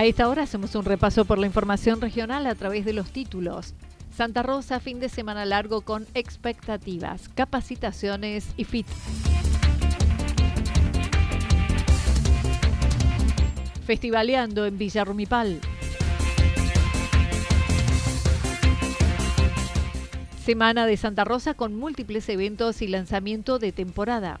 A esta hora hacemos un repaso por la información regional a través de los títulos. Santa Rosa, fin de semana largo con expectativas, capacitaciones y fit. Festivaleando en Villa Rumipal. Semana de Santa Rosa con múltiples eventos y lanzamiento de temporada.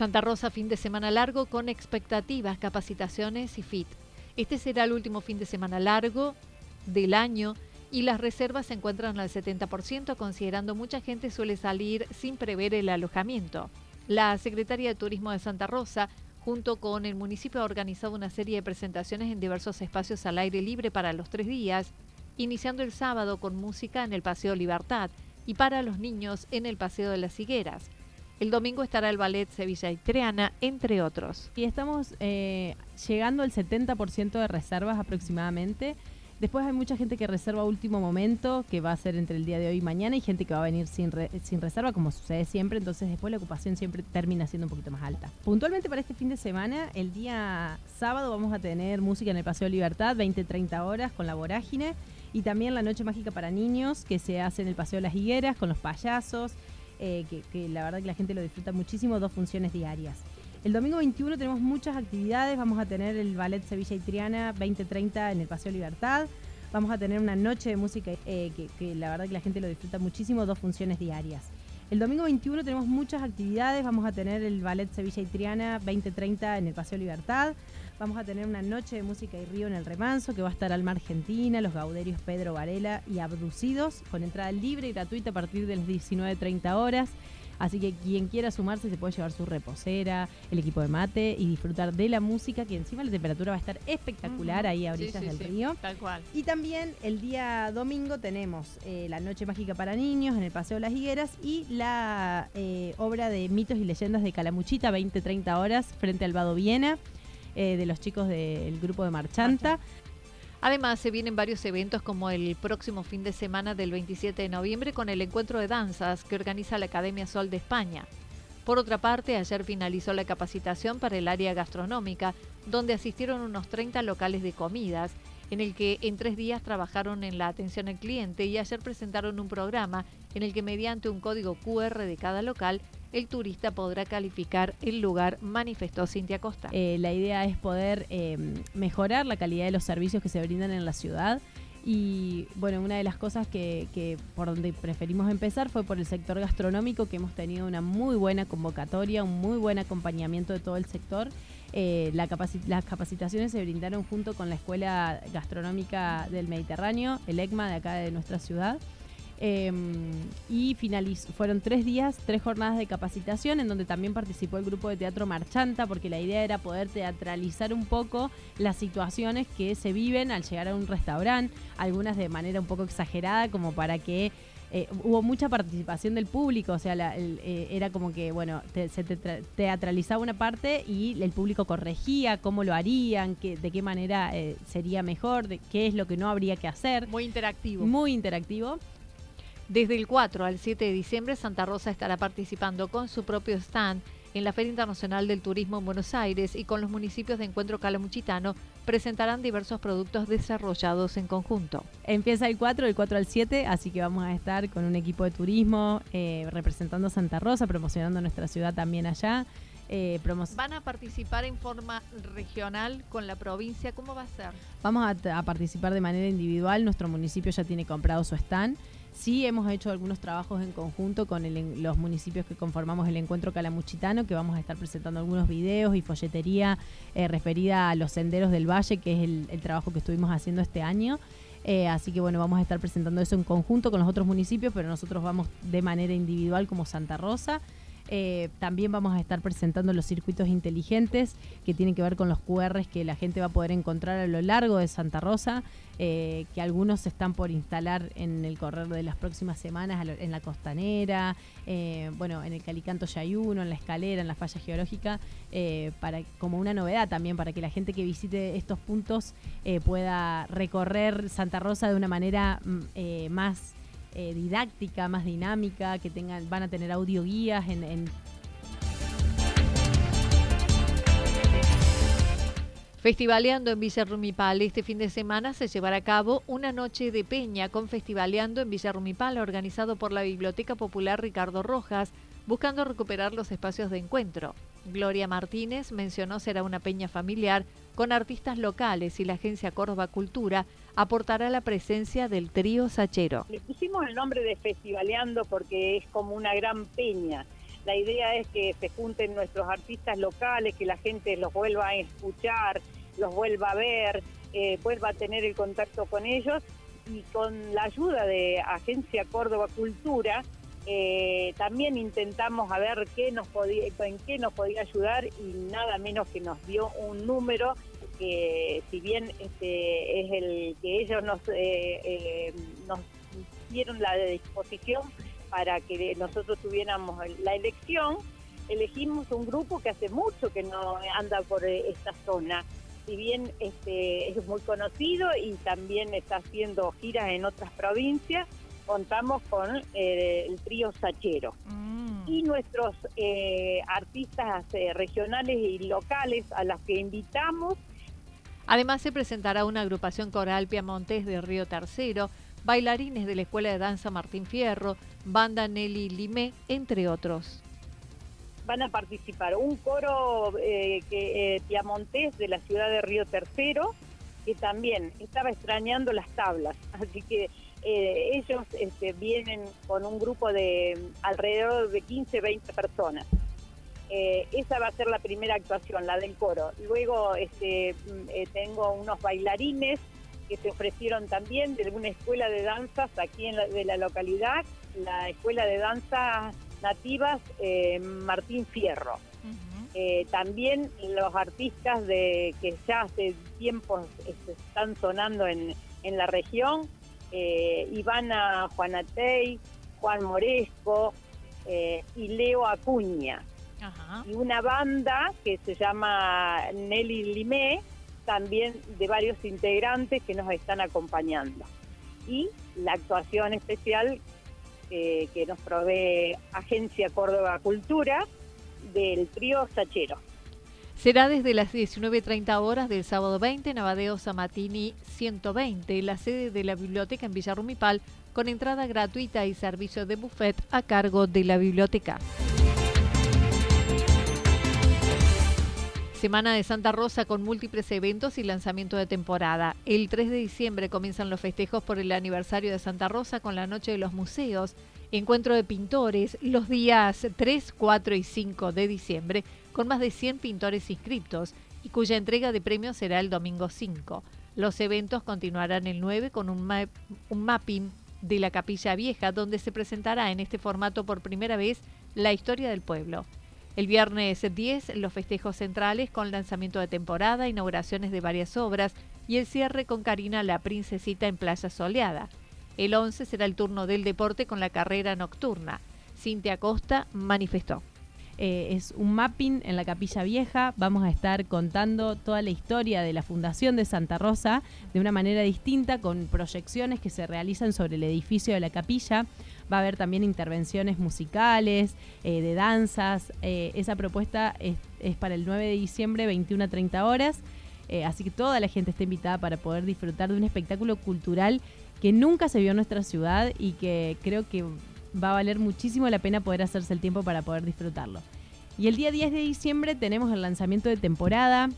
Santa Rosa, fin de semana largo con expectativas, capacitaciones y fit. Este será el último fin de semana largo del año y las reservas se encuentran al 70%, considerando mucha gente suele salir sin prever el alojamiento. La Secretaría de Turismo de Santa Rosa, junto con el municipio, ha organizado una serie de presentaciones en diversos espacios al aire libre para los tres días, iniciando el sábado con música en el Paseo Libertad y para los niños en el Paseo de las Higueras. El domingo estará el ballet Sevilla y Triana, entre otros. Y estamos eh, llegando al 70% de reservas aproximadamente. Después hay mucha gente que reserva último momento, que va a ser entre el día de hoy y mañana, y gente que va a venir sin, sin reserva, como sucede siempre, entonces después la ocupación siempre termina siendo un poquito más alta. Puntualmente para este fin de semana, el día sábado vamos a tener música en el Paseo Libertad, 20-30 horas con la vorágine, y también la Noche Mágica para Niños, que se hace en el Paseo de las Higueras, con los payasos, eh, que, la verdad que la gente lo disfruta muchísimo, dos funciones diarias. El domingo 21 tenemos muchas actividades, vamos a tener el Ballet Sevilla y Triana 2030 en el Paseo Libertad, vamos a tener una noche de música eh, que, la verdad que la gente lo disfruta muchísimo, dos funciones diarias. El domingo 21 tenemos muchas actividades, vamos a tener el Ballet Sevilla y Triana 2030 en el Paseo Libertad, Vamos a tener una noche de música y río en el remanso que va a estar Alma Argentina, los gauderios Pedro Varela y Abducidos, con entrada libre y gratuita a partir de las 19.30 horas. Así que quien quiera sumarse se puede llevar su reposera, el equipo de mate y disfrutar de la música, que encima la temperatura va a estar espectacular ahí a orillas del río. Tal cual. Y también el día domingo tenemos eh, la Noche Mágica para Niños en el Paseo de las Higueras y la eh, obra de mitos y leyendas de Calamuchita, 20-30 horas, frente al Vado Viena. Eh, de los chicos del grupo de Marchanta. Además, se vienen varios eventos como el próximo fin de semana del 27 de noviembre con el encuentro de danzas que organiza la Academia Sol de España. Por otra parte, ayer finalizó la capacitación para el área gastronómica, donde asistieron unos 30 locales de comidas, en el que en tres días trabajaron en la atención al cliente y ayer presentaron un programa en el que mediante un código QR de cada local el turista podrá calificar el lugar, manifestó Cintia Costa. Eh, la idea es poder em, mejorar la calidad de los servicios que se brindan en la ciudad. Y bueno, una de las cosas que, por donde preferimos empezar fue por el sector gastronómico, que hemos tenido una muy buena convocatoria, un muy buen acompañamiento de todo el sector. Eh, las capacitaciones se brindaron junto con la Escuela Gastronómica del Mediterráneo, el ECMA de acá de nuestra ciudad. Em, y fueron tres días, tres jornadas de capacitación en donde también participó el grupo de teatro Marchanta porque la idea era poder teatralizar un poco las situaciones que se viven al llegar a un restaurante, algunas de manera un poco exagerada como para que eh, hubo mucha participación del público, o sea, eh, era como que, bueno, se teatralizaba una parte y el público corregía cómo lo harían, de qué manera eh, sería mejor, de qué es lo que no habría que hacer. Muy interactivo. Muy interactivo. Desde el 4 al 7 de diciembre, Santa Rosa estará participando con su propio stand en la Feria Internacional del Turismo en Buenos Aires y con los municipios de Encuentro Calamuchitano presentarán diversos productos desarrollados en conjunto. Empieza el 4, del 4 al 7, así que vamos a estar con un equipo de turismo eh, representando a Santa Rosa, promocionando nuestra ciudad también allá. Eh, ¿Van a participar en forma regional con la provincia? ¿Cómo va a ser? Vamos a participar de manera individual. Nuestro municipio ya tiene comprado su stand. Sí, hemos hecho algunos trabajos en conjunto con los municipios que conformamos el encuentro calamuchitano, que vamos a estar presentando algunos videos y folletería eh, referida a los senderos del valle, que es el, trabajo que estuvimos haciendo este año. Eh, así que bueno, vamos a estar presentando eso en conjunto con los otros municipios, pero nosotros vamos de manera individual como Santa Rosa. Eh, también vamos a estar presentando los circuitos inteligentes que tienen que ver con los QRs que la gente va a poder encontrar a lo largo de Santa Rosa, eh, que algunos están por instalar en el correr de las próximas semanas en la costanera, eh, bueno, en el Calicanto ya hay uno, en la escalera, en la falla geológica, para, como una novedad también, para que la gente que visite estos puntos pueda recorrer Santa Rosa de una manera mm, más eh, didáctica, más dinámica, que tengan, van a tener audio guías en, Festivaleando en Villa Rumipal. Este fin de semana se llevará a cabo una noche de peña con Festivaleando en Villa Rumipal, organizado por la Biblioteca Popular Ricardo Rojas, buscando recuperar los espacios de encuentro. Gloria Martínez mencionó será una peña familiar con artistas locales y la agencia Córdoba Cultura aportará la presencia del trío Sachero. Le pusimos el nombre de Festivaleando porque es como una gran peña. La idea es que se junten nuestros artistas locales, que la gente los vuelva a escuchar, los vuelva a ver, eh, vuelva a tener el contacto con ellos y con la ayuda de Agencia Córdoba Cultura eh, también intentamos a ver qué nos podía, en qué nos podía ayudar y nada menos que nos dio un número que si bien este, es el que ellos nos, eh, eh, nos dieron la disposición para que nosotros tuviéramos la elección, elegimos un grupo que hace mucho que no anda por esta zona. Si bien este, es muy conocido y también está haciendo giras en otras provincias, contamos con eh, el trío Sachero. Mm. Y nuestros eh, artistas eh, regionales y locales a las que invitamos. Además se presentará una agrupación coral Piamontes de Río Tercero, bailarines de la Escuela de Danza Martín Fierro, banda Nelly Limé, entre otros. Van a participar un coro que, Piamontés de la ciudad de Río Tercero, que también estaba extrañando las tablas, así que eh, ellos este, vienen con un grupo de alrededor de 15, 20 personas. Eh, esa va a ser la primera actuación, la del coro. Luego este, mm, eh, tengo unos bailarines que se ofrecieron también de una escuela de danzas aquí en la, de la localidad, la escuela de danzas nativas Martín Fierro. también los artistas de que ya hace tiempo este, están sonando en, en la región, eh, Ivana Juanatey, Juan Moresco eh, y Leo Acuña. Y una banda que se llama Nelly Limé, también de varios integrantes que nos están acompañando. Y la actuación especial eh, que nos provee Agencia Córdoba Cultura del trío Sachero. Será desde las 19.30 horas del sábado 20 en Abadeo Samatini 120, la sede de la biblioteca en Villarrumipal, con entrada gratuita y servicio de buffet a cargo de la biblioteca. Semana de Santa Rosa con múltiples eventos y lanzamiento de temporada. El 3 de diciembre comienzan los festejos por el aniversario de Santa Rosa con la Noche de los Museos, encuentro de pintores los días 3, 4 y 5 de diciembre con más de 100 pintores inscriptos y cuya entrega de premios será el domingo 5. Los eventos continuarán el 9 con un, un mapping de la Capilla Vieja, donde se presentará en este formato por primera vez la historia del pueblo. El viernes 10, los festejos centrales con lanzamiento de temporada, inauguraciones de varias obras y el cierre con Karina la Princesita en Playa Soleada. El 11 será el turno del deporte con la carrera nocturna. Cintia Costa manifestó. Eh, es un mapping en la Capilla Vieja. Vamos a estar contando toda la historia de la fundación de Santa Rosa de una manera distinta, con proyecciones que se realizan sobre el edificio de la capilla. Va a haber también intervenciones musicales, eh, de danzas. Eh, esa propuesta es, es, para el 9 de diciembre, 21 a 30 horas. así que toda la gente está invitada para poder disfrutar de un espectáculo cultural que nunca se vio en nuestra ciudad y que creo que va a valer muchísimo la pena poder hacerse el tiempo para poder disfrutarlo. Y el día 10 de diciembre tenemos el lanzamiento de temporada.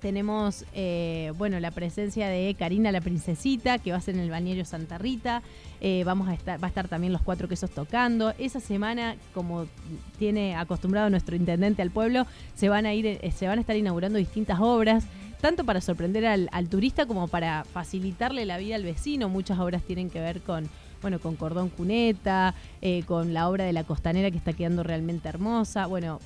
Tenemos, eh, bueno, la presencia de Karina la Princesita, que va a ser en el bañero Santa Rita. Eh, vamos a estar, va a estar también los cuatro quesos tocando. Esa semana, como tiene acostumbrado nuestro intendente al pueblo, se van a ir, eh, se van a estar inaugurando distintas obras tanto para sorprender al, turista como para facilitarle la vida al vecino. Muchas obras tienen que ver con, bueno, con Cordón Cuneta, eh, con la obra de la costanera que está quedando realmente hermosa. Bueno.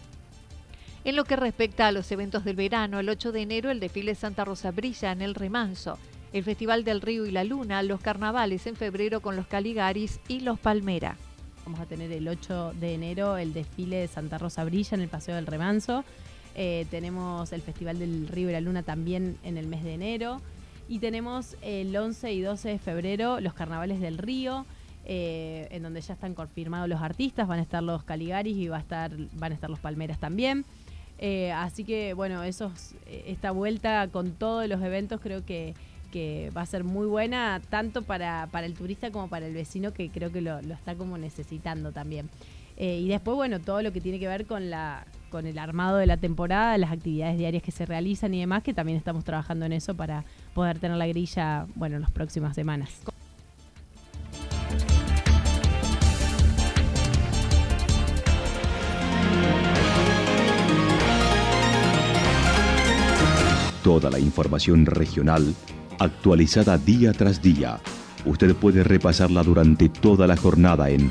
En lo que respecta a los eventos del verano, el 8 de enero el desfile Santa Rosa brilla en el Remanso, el Festival del Río y la Luna, los carnavales en febrero con los Caligaris y los Palmera. Vamos a tener el 8 de enero el desfile de Santa Rosa brilla en el Paseo del Remanso. Eh, tenemos el Festival del Río y la Luna también en el mes de enero. Y tenemos el 11 y 12 de febrero los Carnavales del Río, eh, en donde ya están confirmados los artistas. Van a estar los Caligaris y va a estar, van a estar los Palmeras también. Eh, así que, bueno, esos, esta vuelta con todos los eventos creo que, va a ser muy buena, tanto para, el turista como para el vecino, que creo que lo, lo está como necesitando también. Y después, bueno, todo lo que tiene que ver con la, con el armado de la temporada, las actividades diarias que se realizan y demás, que también estamos trabajando en eso para poder tener la grilla, bueno, en las próximas semanas. Toda la información regional actualizada día tras día. Usted puede repasarla durante toda la jornada en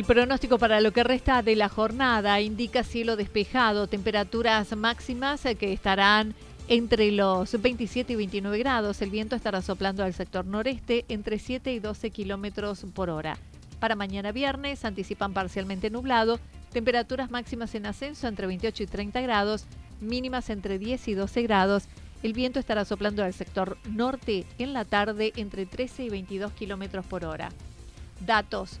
El pronóstico para lo que resta de la jornada indica cielo despejado, temperaturas máximas que estarán entre los 27 y 29 grados. El viento estará soplando al sector noreste entre 7 y 12 kilómetros por hora. Para mañana viernes anticipan parcialmente nublado, temperaturas máximas en ascenso entre 28 y 30 grados, mínimas entre 10 y 12 grados. El viento estará soplando al sector norte en la tarde entre 13 y 22 kilómetros por hora. Datos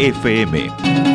FM.